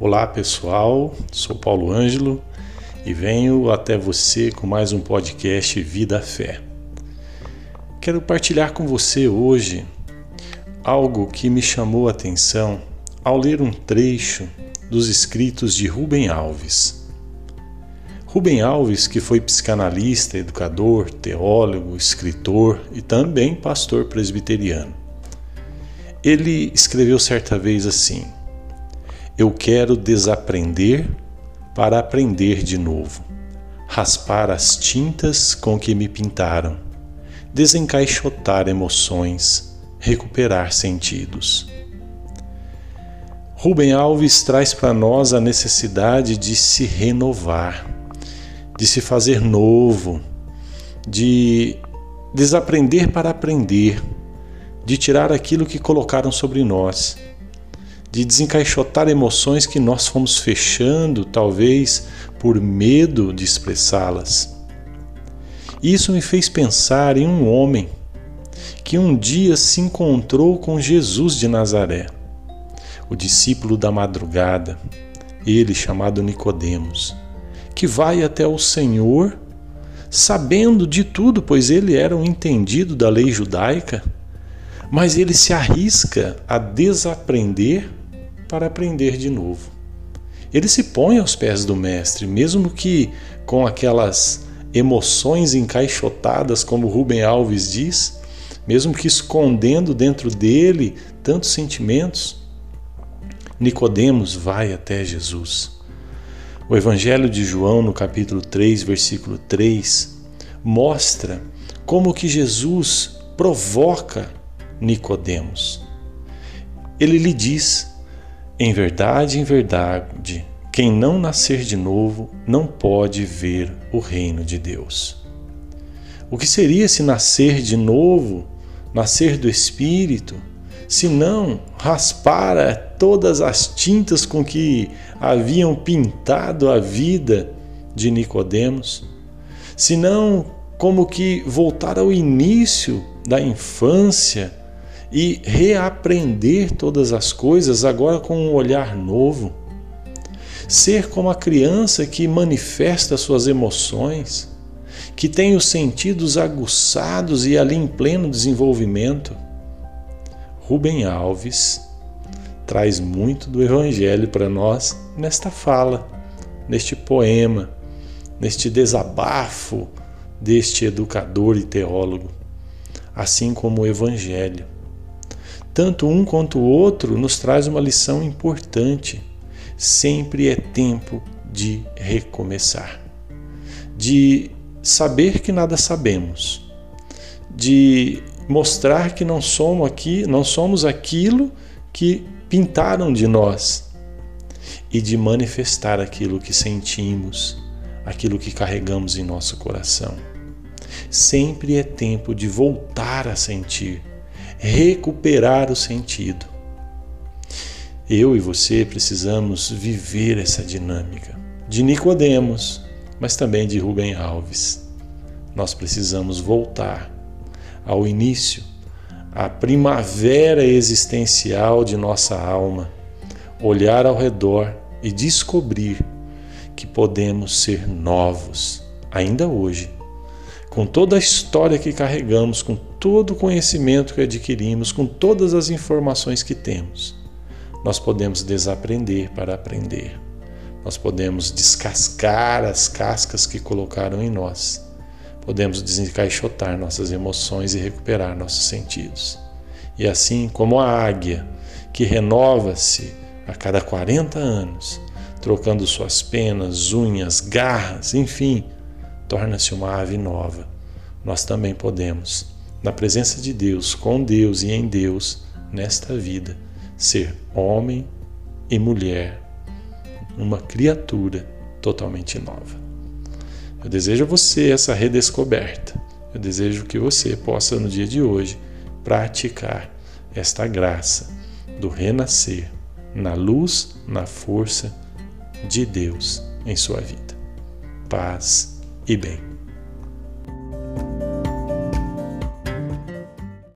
Olá pessoal, sou Paulo Ângelo e venho até você com mais um podcast Vida Fé. Quero partilhar com você hoje algo que me chamou a atenção ao ler um trecho dos escritos de Rubem Alves. Rubem Alves, que foi psicanalista, educador, teólogo, escritor e também pastor presbiteriano. Ele escreveu certa vez assim: Eu quero desaprender para aprender de novo, raspar as tintas com que me pintaram, desencaixotar emoções, recuperar sentidos. Rubem Alves traz para nós a necessidade de se renovar, de se fazer novo, de desaprender para aprender, de tirar aquilo que colocaram sobre nós de desencaixotar emoções que nós fomos fechando, talvez por medo de expressá-las. Isso me fez pensar em um homem que um dia se encontrou com Jesus de Nazaré, o discípulo da madrugada, ele chamado Nicodemos, que vai até o Senhor sabendo de tudo, pois ele era um entendido da lei judaica, mas ele se arrisca a desaprender para aprender de novo. Ele se põe aos pés do Mestre, mesmo que com aquelas emoções encaixotadas, como Rubem Alves diz, mesmo que escondendo dentro dele tantos sentimentos. Nicodemos vai até Jesus. O Evangelho de João, no capítulo 3, versículo 3, mostra como que Jesus provoca Nicodemos. Ele lhe diz: em verdade, em verdade, quem não nascer de novo não pode ver o reino de Deus. O que seria se nascer de novo, nascer do Espírito, se não raspar todas as tintas com que haviam pintado a vida de Nicodemos, se não como que voltar ao início da infância, e reaprender todas as coisas agora com um olhar novo. Ser como a criança que manifesta suas emoções, que tem os sentidos aguçados e ali em pleno desenvolvimento. Rubem Alves traz muito do Evangelho para nós nesta fala, neste poema, neste desabafo deste educador e teólogo, assim como o Evangelho tanto um quanto o outro nos traz uma lição importante. Sempre é tempo de recomeçar, de saber que nada sabemos, de mostrar que não somos aqui, não somos aquilo que pintaram de nós e de manifestar aquilo que sentimos, aquilo que carregamos em nosso coração. Sempre é tempo de voltar a sentir recuperar o sentido. Eu e você precisamos viver essa dinâmica de Nicodemos, mas também de Rubem Alves. Nós precisamos voltar ao início, à primavera existencial de nossa alma, olhar ao redor e descobrir que podemos ser novos ainda hoje com toda a história que carregamos, com todo o conhecimento que adquirimos, com todas as informações que temos, nós podemos desaprender para aprender. Nós podemos descascar as cascas que colocaram em nós. Podemos desencaixotar nossas emoções e recuperar nossos sentidos. E assim como a águia, que renova-se a cada 40 anos, trocando suas penas, unhas, garras, enfim, torna-se uma ave nova. Nós também podemos, na presença de Deus, com Deus e em Deus, nesta vida, ser homem e mulher, uma criatura totalmente nova. Eu desejo a você essa redescoberta. Eu desejo que você possa, no dia de hoje, praticar esta graça do renascer na luz, na força de Deus em sua vida. Paz e bem.